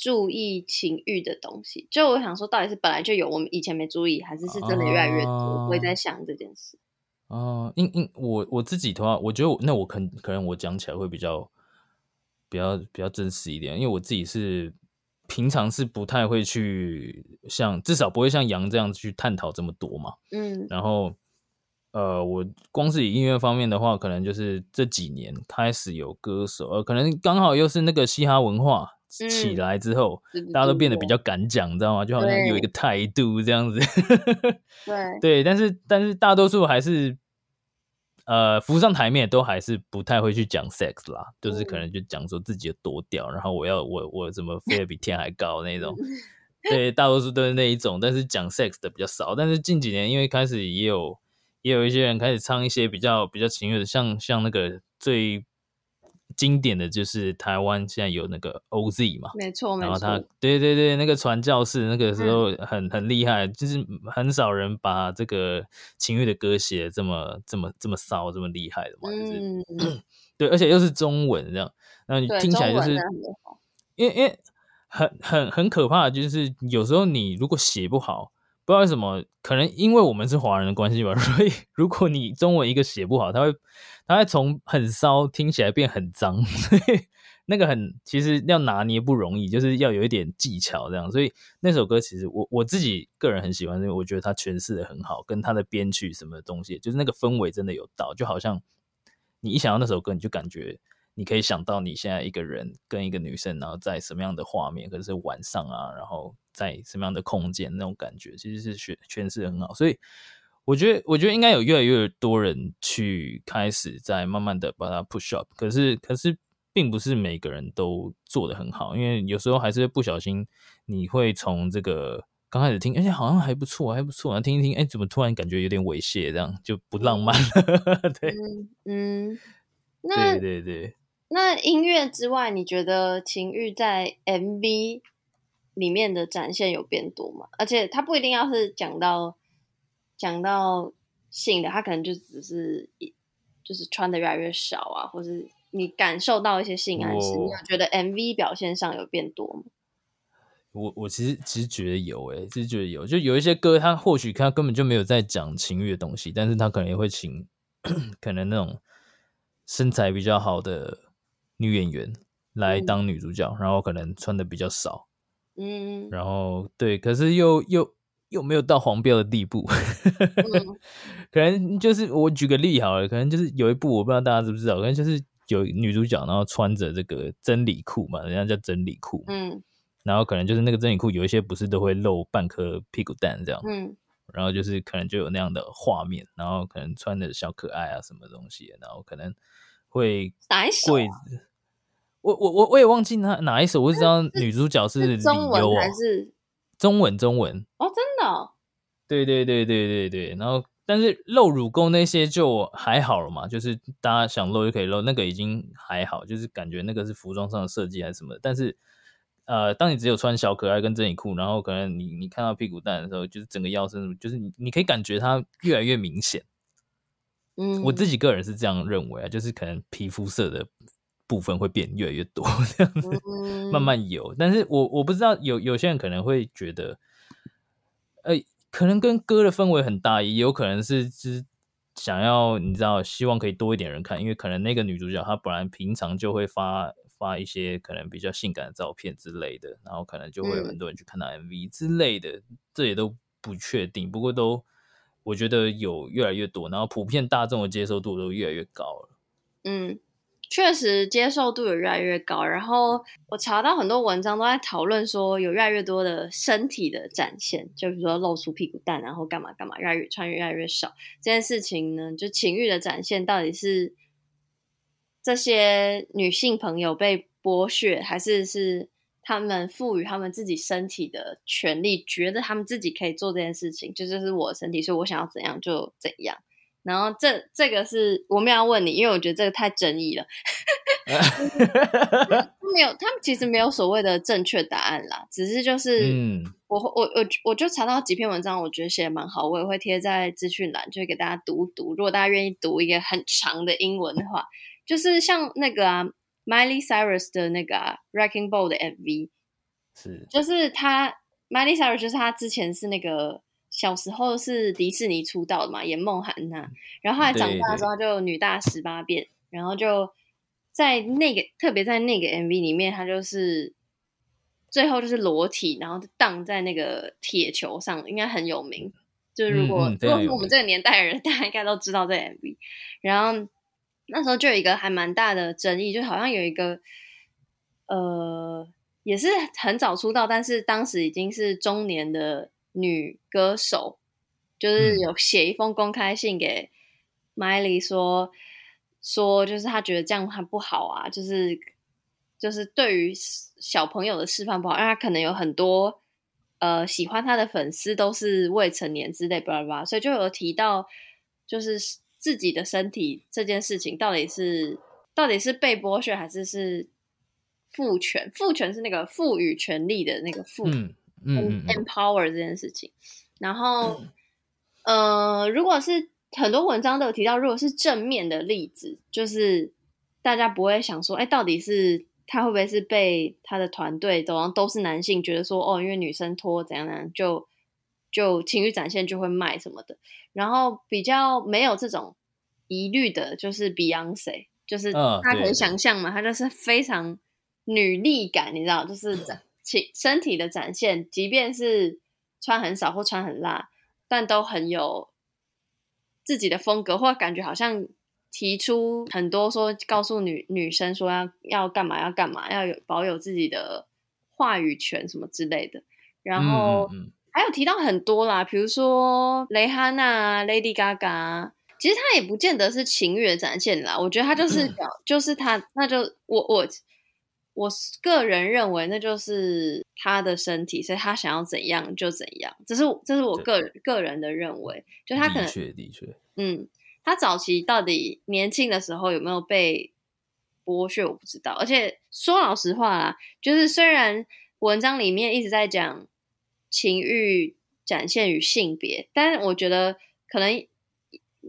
注意情欲的东西，就我想说，到底是本来就有，我们以前没注意，还是是真的越来越多？啊、我也在想这件事。哦，因因我我自己的话，我觉得那我可能可能我讲起来会比较比较比较真实一点，因为我自己是平常是不太会去像至少不会像杨这样子去探讨这么多嘛。嗯，然后呃，我光是以音乐方面的话，可能就是这几年开始有歌手，呃，可能刚好又是那个嘻哈文化。起来之后，嗯、大家都变得比较敢讲，你知道吗？就好像有一个态度这样子。对对，但是但是大多数还是呃浮上台面，都还是不太会去讲 sex 啦，嗯、就是可能就讲说自己有多屌，然后我要我我怎么飞 得比天还高那种。对，大多数都是那一种，但是讲 sex 的比较少。但是近几年，因为开始也有也有一些人开始唱一些比较比较情欲的，像像那个最。经典的就是台湾现在有那个 OZ 嘛，没错，然后他对对对，那个传教士那个时候很很厉害，就是很少人把这个情欲的歌写得这么这么这么骚这么厉害的嘛，就是 对，而且又是中文这样，那你听起来就是，因为因为很很很可怕的就是有时候你如果写不好，不知道为什么，可能因为我们是华人的关系吧，所以如果你中文一个写不好，他会他会从很骚听起来变很脏，所以那个很其实要拿捏不容易，就是要有一点技巧这样。所以那首歌其实我我自己个人很喜欢，因为我觉得他诠释的很好，跟他的编曲什么东西，就是那个氛围真的有到，就好像你一想到那首歌，你就感觉。你可以想到你现在一个人跟一个女生，然后在什么样的画面，可能是晚上啊，然后在什么样的空间，那种感觉其实是诠诠释很好。所以我觉得，我觉得应该有越来越多人去开始在慢慢的把它 push up。可是，可是并不是每个人都做的很好，因为有时候还是不小心，你会从这个刚开始听，而且好像还不错，还不错，然后听一听，哎，怎么突然感觉有点猥亵，这样就不浪漫了。对，嗯，那对对对。那音乐之外，你觉得情欲在 MV 里面的展现有变多嘛？而且他不一定要是讲到讲到性的，他可能就只是就是穿的越来越少啊，或是你感受到一些性暗示，你有觉得 MV 表现上有变多吗？我我其实其实觉得有诶、欸，其实觉得有，就有一些歌，他或许他根本就没有在讲情欲的东西，但是他可能也会请 可能那种身材比较好的。女演员来当女主角，嗯、然后可能穿的比较少，嗯，然后对，可是又又又没有到黄标的地步，嗯、可能就是我举个例好了，可能就是有一部我不知道大家知不知道，可能就是有女主角，然后穿着这个真理裤嘛，人家叫真理裤，嗯，然后可能就是那个真理裤有一些不是都会露半颗屁股蛋这样，嗯，然后就是可能就有那样的画面，然后可能穿的小可爱啊什么东西，然后可能会跪。我我我我也忘记哪哪一首，我只知道女主角是李优、啊、中文还是？中文中文。哦，真的、哦，对对对对对对，然后但是露乳沟那些就还好了嘛，就是大家想露就可以露，那个已经还好，就是感觉那个是服装上的设计还是什么，但是呃，当你只有穿小可爱跟真理裤，然后可能你你看到屁股蛋的时候，就是整个腰身，就是你你可以感觉它越来越明显，嗯，我自己个人是这样认为啊，就是可能皮肤色的。部分会变越来越多，这样子慢慢有，但是我我不知道有有些人可能会觉得，呃，可能跟歌的氛围很大，也有可能是是想要你知道，希望可以多一点人看，因为可能那个女主角她本来平常就会发发一些可能比较性感的照片之类的，然后可能就会有很多人去看她 MV 之类的，这也都不确定，不过都我觉得有越来越多，然后普遍大众的接受度都越来越高了，嗯。确实接受度有越来越高，然后我查到很多文章都在讨论说，有越来越多的身体的展现，就比如说露出屁股蛋，然后干嘛干嘛，越来越穿越来越少这件事情呢，就情欲的展现到底是这些女性朋友被剥削，还是是他们赋予他们自己身体的权利，觉得他们自己可以做这件事情，就这是我的身体，所以我想要怎样就怎样。然后这这个是我们要问你，因为我觉得这个太争议了。没有，他们其实没有所谓的正确答案啦，只是就是，嗯，我我我我就查到几篇文章，我觉得写的蛮好，我也会贴在资讯栏，就会给大家读读。如果大家愿意读一个很长的英文的话，就是像那个啊，Miley Cyrus 的那个啊，Wrecking Ball 的 MV，是，就是他 Miley Cyrus 就是他之前是那个。小时候是迪士尼出道的嘛，演梦涵娜，然后后来长大之后就女大十八变，然后就在那个特别在那个 MV 里面，她就是最后就是裸体，然后荡在那个铁球上，应该很有名。就是如果、嗯嗯、如果是我们这个年代的人，大家应该都知道这 MV。然后那时候就有一个还蛮大的争议，就好像有一个呃也是很早出道，但是当时已经是中年的。女歌手就是有写一封公开信给 Miley 说，说就是她觉得这样很不好啊，就是就是对于小朋友的示范不好，因为她可能有很多呃喜欢他的粉丝都是未成年之类，巴拉巴拉，所以就有提到就是自己的身体这件事情到底是到底是被剥削还是是赋权？赋权是那个赋予权利的那个赋。嗯嗯，empower 这件事情，然后，呃，如果是很多文章都有提到，如果是正面的例子，就是大家不会想说，哎，到底是他会不会是被他的团队都都是男性觉得说，哦，因为女生拖怎样怎样，就就情欲展现就会卖什么的。然后比较没有这种疑虑的，就是 Beyonce，就是大家可以想象嘛，她、哦、就是非常女力感，你知道，就是 其身体的展现，即便是穿很少或穿很辣，但都很有自己的风格，或感觉好像。提出很多说，告诉女女生说要要干嘛要干嘛，要有保有自己的话语权什么之类的。然后还有提到很多啦，比如说蕾哈娜、Lady Gaga，其实她也不见得是情欲的展现啦。我觉得她就是 表，就是她，那就我我我个人认为，那就是他的身体，所以他想要怎样就怎样。这是这是我个人个人的认为，就他可能的确的确，嗯。他早期到底年轻的时候有没有被剥削，我不知道。而且说老实话啦，就是虽然文章里面一直在讲情欲展现与性别，但是我觉得可能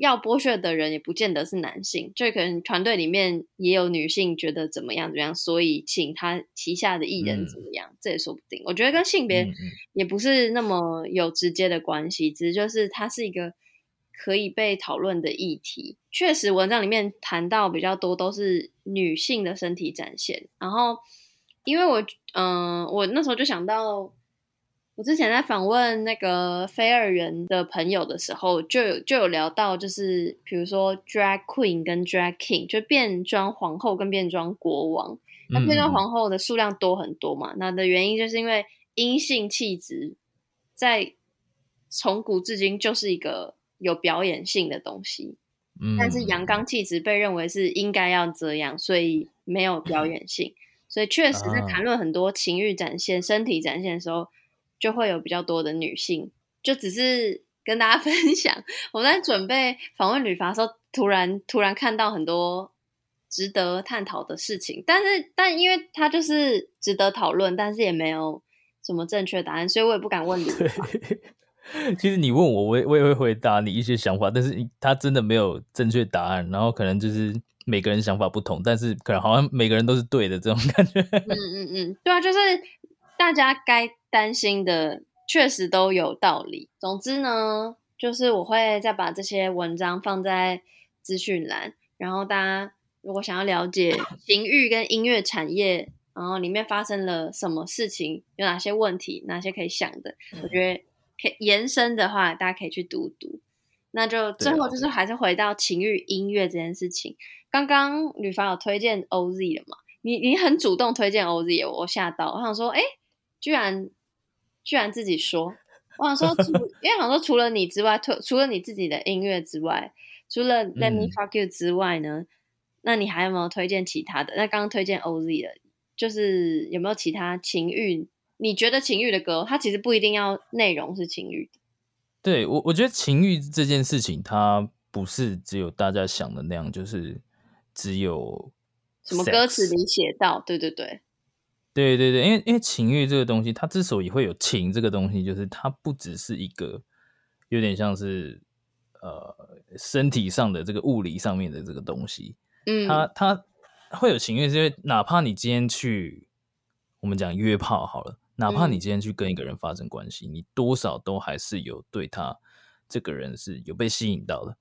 要剥削的人也不见得是男性，就可能团队里面也有女性觉得怎么样怎么样，所以请他旗下的艺人怎么样，嗯、这也说不定。我觉得跟性别也不是那么有直接的关系，只是就是它是一个。可以被讨论的议题，确实文章里面谈到比较多都是女性的身体展现。然后，因为我，嗯、呃，我那时候就想到，我之前在访问那个非二元的朋友的时候，就有就有聊到，就是比如说 drag queen 跟 drag king，就变装皇后跟变装国王。那变装皇后的数量多很多嘛？嗯、那的原因就是因为阴性气质在从古至今就是一个。有表演性的东西，嗯，但是阳刚气质被认为是应该要这样，所以没有表演性。所以确实在谈论很多情欲展现、啊、身体展现的时候，就会有比较多的女性。就只是跟大家 分享，我在准备访问旅法的时候，突然突然看到很多值得探讨的事情。但是，但因为它就是值得讨论，但是也没有什么正确答案，所以我也不敢问吕法。其实你问我，我也我也会回答你一些想法，但是他真的没有正确答案，然后可能就是每个人想法不同，但是可能好像每个人都是对的这种感觉。嗯嗯嗯，对啊，就是大家该担心的确实都有道理。总之呢，就是我会再把这些文章放在资讯栏，然后大家如果想要了解情欲跟音乐产业，然后里面发生了什么事情，有哪些问题，哪些可以想的，我觉得。可以延伸的话，大家可以去读读。那就最后就是还是回到情欲音乐这件事情。刚刚吕凡有推荐 OZ 了嘛？你你很主动推荐 OZ，我吓到，我想说，哎、欸，居然居然自己说，我想说，因为想说除了你之外，除除了你自己的音乐之外，除了 Let Me Fuck You 之外呢，嗯、那你还有没有推荐其他的？那刚刚推荐 OZ 的，就是有没有其他情欲？你觉得情欲的歌，它其实不一定要内容是情欲的。对，我，我觉得情欲这件事情，它不是只有大家想的那样，就是只有什么歌词里写到，对对对，对对对，因为因为情欲这个东西，它之所以会有情这个东西，就是它不只是一个有点像是呃身体上的这个物理上面的这个东西，嗯，它它会有情欲，是因为哪怕你今天去我们讲约炮好了。哪怕你今天去跟一个人发生关系，嗯、你多少都还是有对他这个人是有被吸引到的。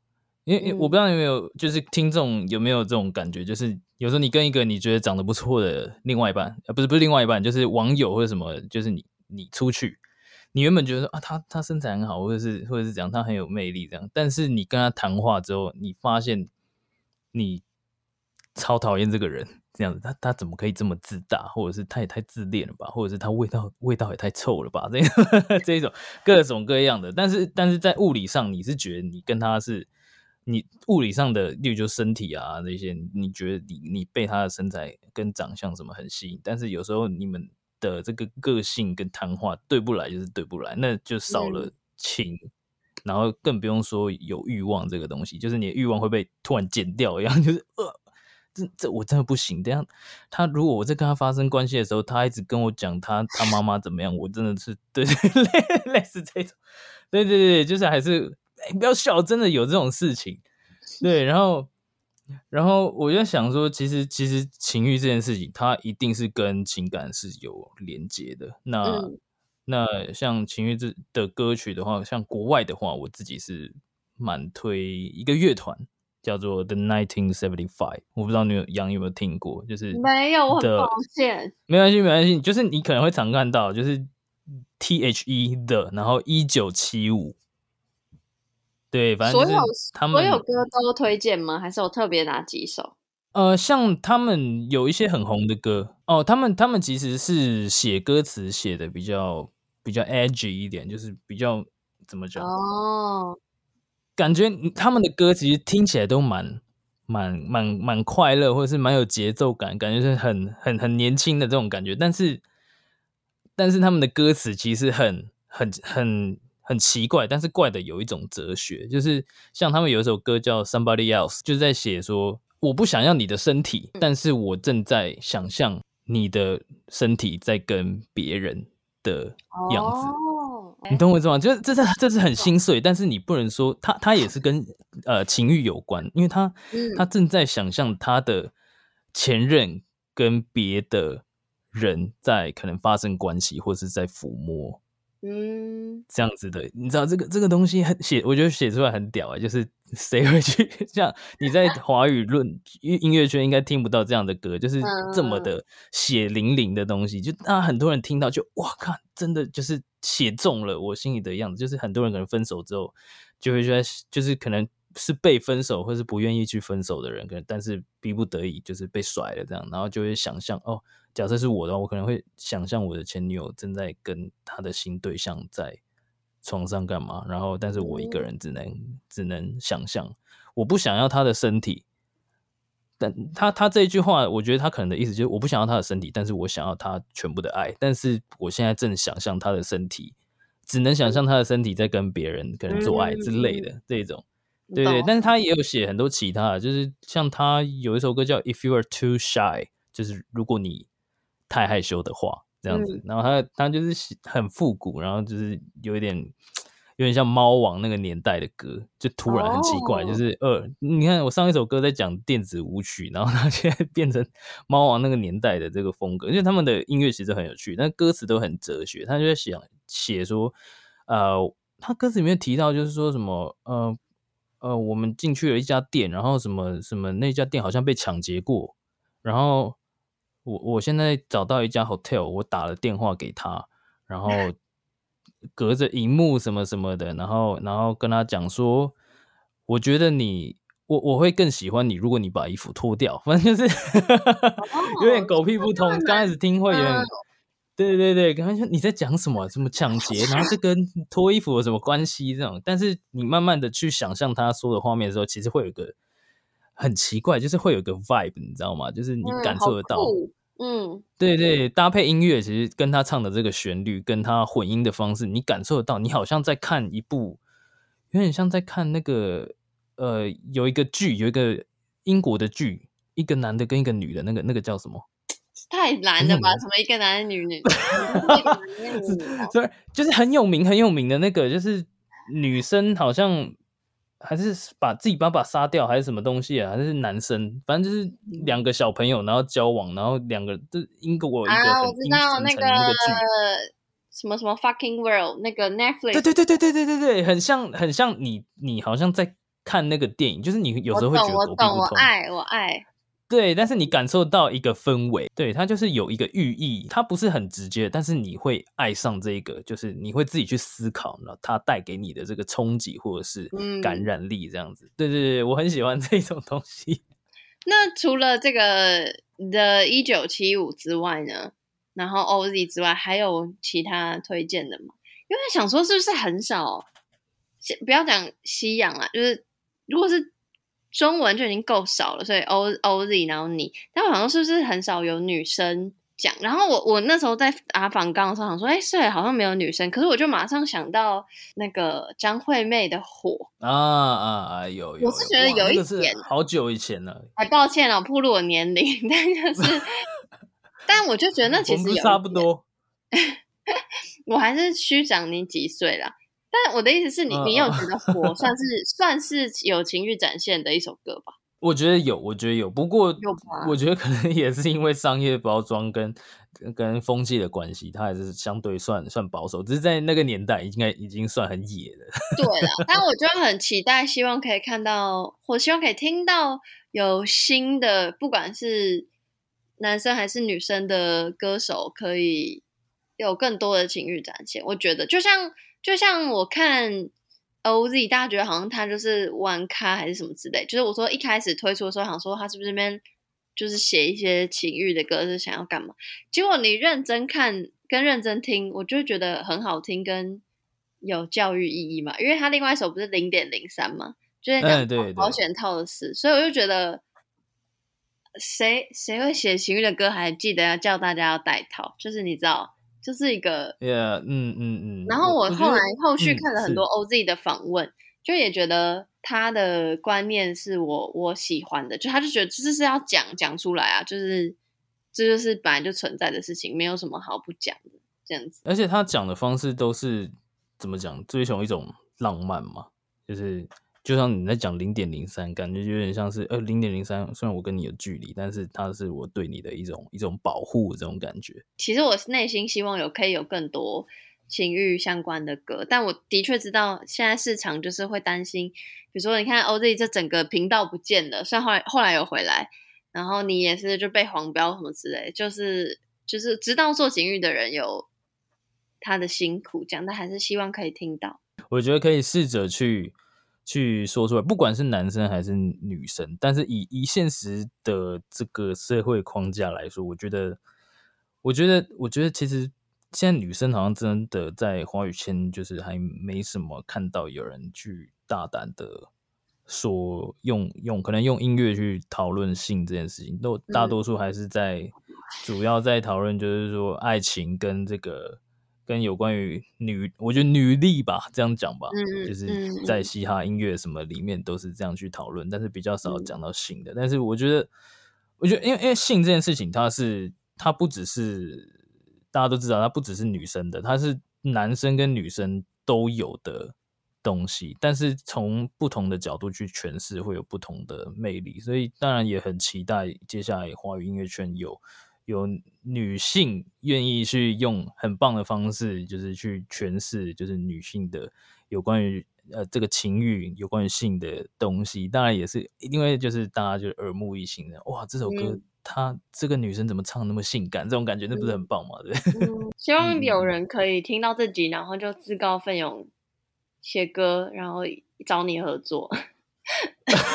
因为我不知道有没有，就是听众有没有这种感觉，就是有时候你跟一个你觉得长得不错的另外一半，呃，不是不是另外一半，就是网友或者什么，就是你你出去，你原本觉得说啊，他他身材很好，或者是或者是讲他很有魅力这样，但是你跟他谈话之后，你发现你超讨厌这个人。这样子，他他怎么可以这么自大，或者是他也太自恋了吧，或者是他味道味道也太臭了吧？这 这一种各种各样的，但是但是在物理上，你是觉得你跟他是你物理上的，例如就身体啊那些，你觉得你你被他的身材跟长相什么很吸引，但是有时候你们的这个个性跟谈话对不来，就是对不来，那就少了情，嗯、然后更不用说有欲望这个东西，就是你的欲望会被突然减掉一样，就是呃。这这我真的不行。这样他如果我在跟他发生关系的时候，他一直跟我讲他他妈妈怎么样，我真的是 对对类类似这种，对对对，就是还是哎不要笑，真的有这种事情。对，然后然后我就想说，其实其实情欲这件事情，它一定是跟情感是有连接的。那、嗯、那像情欲这的歌曲的话，像国外的话，我自己是蛮推一个乐团，叫做 The Nineteen Seventy Five。我不知道你有杨有没有听过，就是没有，我很抱歉。没关系，没关系，就是你可能会常看到，就是 T H E The，然后一九七五。对，反正所有他们所有歌都推荐吗？还是有特别哪几首？呃，像他们有一些很红的歌哦，他们他们其实是写歌词写的比较比较 edgy 一点，就是比较怎么讲哦，感觉他们的歌其实听起来都蛮蛮蛮蛮快乐，或者是蛮有节奏感，感觉是很很很年轻的这种感觉。但是但是他们的歌词其实很很很很奇怪，但是怪的有一种哲学，就是像他们有一首歌叫 Somebody Else，就是在写说。我不想要你的身体，但是我正在想象你的身体在跟别人的样子。哦，你懂我意思吗？就是这是这是很心碎，但是你不能说他他也是跟呃情欲有关，因为他他 正在想象他的前任跟别的人在可能发生关系，或是在抚摸。嗯，这样子的，你知道这个这个东西很写，我觉得写出来很屌啊！就是 谁会去 像你在 华语论音乐圈应该听不到这样的歌，就是这么的血淋淋的东西，就啊很多人听到就哇靠，真的就是写中了我心里的样子。就是很多人可能分手之后就会觉得，就是可能是被分手或是不愿意去分手的人，可能但是逼不得已就是被甩了这样，然后就会想象哦。假设是我的话，我可能会想象我的前女友正在跟他的新对象在床上干嘛，然后但是我一个人只能、嗯、只能想象，我不想要他的身体，但他他这一句话，我觉得他可能的意思就是我不想要他的身体，但是我想要他全部的爱，但是我现在正想象他的身体，只能想象他的身体在跟别人可能做爱之类的、嗯、这种，对对，但是他也有写很多其他的，就是像他有一首歌叫 If You Are Too Shy，就是如果你太害羞的话，这样子，嗯、然后他他就是很复古，然后就是有一点有点像猫王那个年代的歌，就突然很奇怪，哦、就是呃，你看我上一首歌在讲电子舞曲，然后他 现在变成猫王那个年代的这个风格，因为他们的音乐其实很有趣，但歌词都很哲学。他就在想写说，呃，他歌词里面提到就是说什么，呃呃，我们进去了一家店，然后什么什么那家店好像被抢劫过，然后。我我现在找到一家 hotel，我打了电话给他，然后 隔着荧幕什么什么的，然后然后跟他讲说，我觉得你我我会更喜欢你，如果你把衣服脱掉，反正就是 有点狗屁不通。刚开始听会有点，对对对，刚才说你在讲什么？什么抢劫？然后这跟脱衣服有什么关系？这种，但是你慢慢的去想象他说的画面的时候，其实会有个。很奇怪，就是会有个 vibe，你知道吗？就是你感受得到，嗯，嗯对对，搭配音乐，其实跟他唱的这个旋律，跟他混音的方式，你感受得到，你好像在看一部，有点像在看那个，呃，有一个剧，有一个英国的剧，一个男的跟一个女的，那个那个叫什么？太难了吧？什么一个男的女女？是，就是很有名很有名的那个，就是女生好像。还是把自己爸爸杀掉，还是什么东西啊？还是男生，反正就是两个小朋友，然后交往，然后两个这英国一个啊，我知道那个什么什么 fucking world 那个 Netflix，对对对对对对对对，很像很像你你好像在看那个电影，就是你有时候会觉得我懂，我懂，我爱我爱。对，但是你感受到一个氛围，对，它就是有一个寓意，它不是很直接，但是你会爱上这个，就是你会自己去思考，然后它带给你的这个冲击或者是感染力，这样子。嗯、对对对，我很喜欢 这种东西。那除了这个的一九七五之外呢，然后 OZ 之外，还有其他推荐的吗？因为想说是不是很少，不要讲西洋啊，就是如果是。中文就已经够少了，所以 O O Z 然后你，但我好像是不是很少有女生讲？然后我我那时候在阿访刚的时候想说，哎，是好像没有女生，可是我就马上想到那个张惠妹的火啊啊啊！有有，我是觉得有一点好久以前了，哎，抱歉了，暴露我年龄，但就是，但我就觉得那其实有差不多，我还是虚长你几岁啦。但我的意思是你，你有觉得《火》算是算是有情欲展现的一首歌吧？我觉得有，我觉得有，不过我觉得可能也是因为商业包装跟跟风气的关系，它还是相对算算保守，只是在那个年代应该已经算很野了。对了，但我就很期待，希望可以看到，我希望可以听到有新的，不管是男生还是女生的歌手，可以有更多的情欲展现。我觉得，就像就像我看。OZ，大家觉得好像他就是玩咖还是什么之类，就是我说一开始推出的时候，想说他是不是这边就是写一些情欲的歌，是想要干嘛？结果你认真看跟认真听，我就觉得很好听跟有教育意义嘛。因为他另外一首不是零点零三嘛，就是讲保险套的事，所以我就觉得谁谁会写情欲的歌，还记得要叫大家要戴套，就是你知道。就是一个，yeah, 嗯嗯嗯。然后我后来后续看了很多 OZ 的访问，嗯、就也觉得他的观念是我我喜欢的，就他就觉得这是要讲讲出来啊，就是这就是本来就存在的事情，没有什么好不讲的这样子。而且他讲的方式都是怎么讲，追求一种浪漫嘛，就是。就像你在讲零点零三，感觉就有点像是呃零点零三，虽然我跟你有距离，但是它是我对你的一种一种保护这种感觉。其实我内心希望有可以有更多情欲相关的歌，但我的确知道现在市场就是会担心，比如说你看 OZ 这整个频道不见了，虽然后来后来有回来，然后你也是就被黄标什么之类，就是就是知道做情欲的人有他的辛苦，讲但还是希望可以听到。我觉得可以试着去。去说出来，不管是男生还是女生，但是以以现实的这个社会框架来说，我觉得，我觉得，我觉得，其实现在女生好像真的在华语圈，就是还没什么看到有人去大胆的说用用，可能用音乐去讨论性这件事情，都大多数还是在主要在讨论，就是说爱情跟这个。跟有关于女，我觉得女力吧，这样讲吧，嗯，就是在嘻哈音乐什么里面都是这样去讨论，但是比较少讲到性的。但是我觉得，我觉得，因为因为性这件事情，它是它不只是大家都知道，它不只是女生的，它是男生跟女生都有的东西，但是从不同的角度去诠释，会有不同的魅力。所以当然也很期待接下来华语音乐圈有。有女性愿意去用很棒的方式，就是去诠释，就是女性的有关于呃这个情欲、有关于性的东西。当然也是因为就是大家就耳目一新的，哇，这首歌她、嗯、这个女生怎么唱那么性感？这种感觉那不是很棒吗？对、嗯，希望有人可以听到这集，然后就自告奋勇写歌，然后找你合作。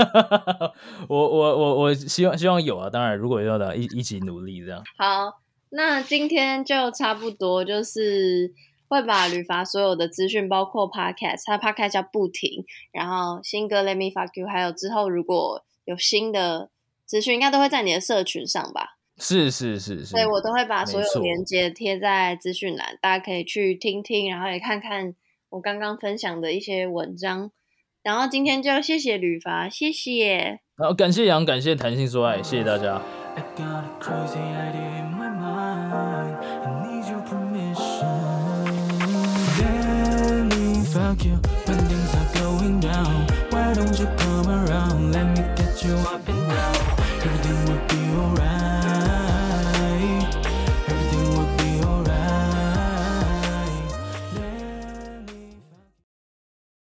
我我我我希望希望有啊，当然如果要的一一起努力这样。好，那今天就差不多，就是会把旅法所有的资讯，包括 podcast，他 podcast 叫不停，然后新歌 Let Me Fuck You，还有之后如果有新的资讯，应该都会在你的社群上吧？是是是是，所以我都会把所有连接贴在资讯栏，大家可以去听听，然后也看看我刚刚分享的一些文章。然后今天就谢谢旅伐，谢谢。好，感谢杨，感谢谈性说爱，谢谢大家。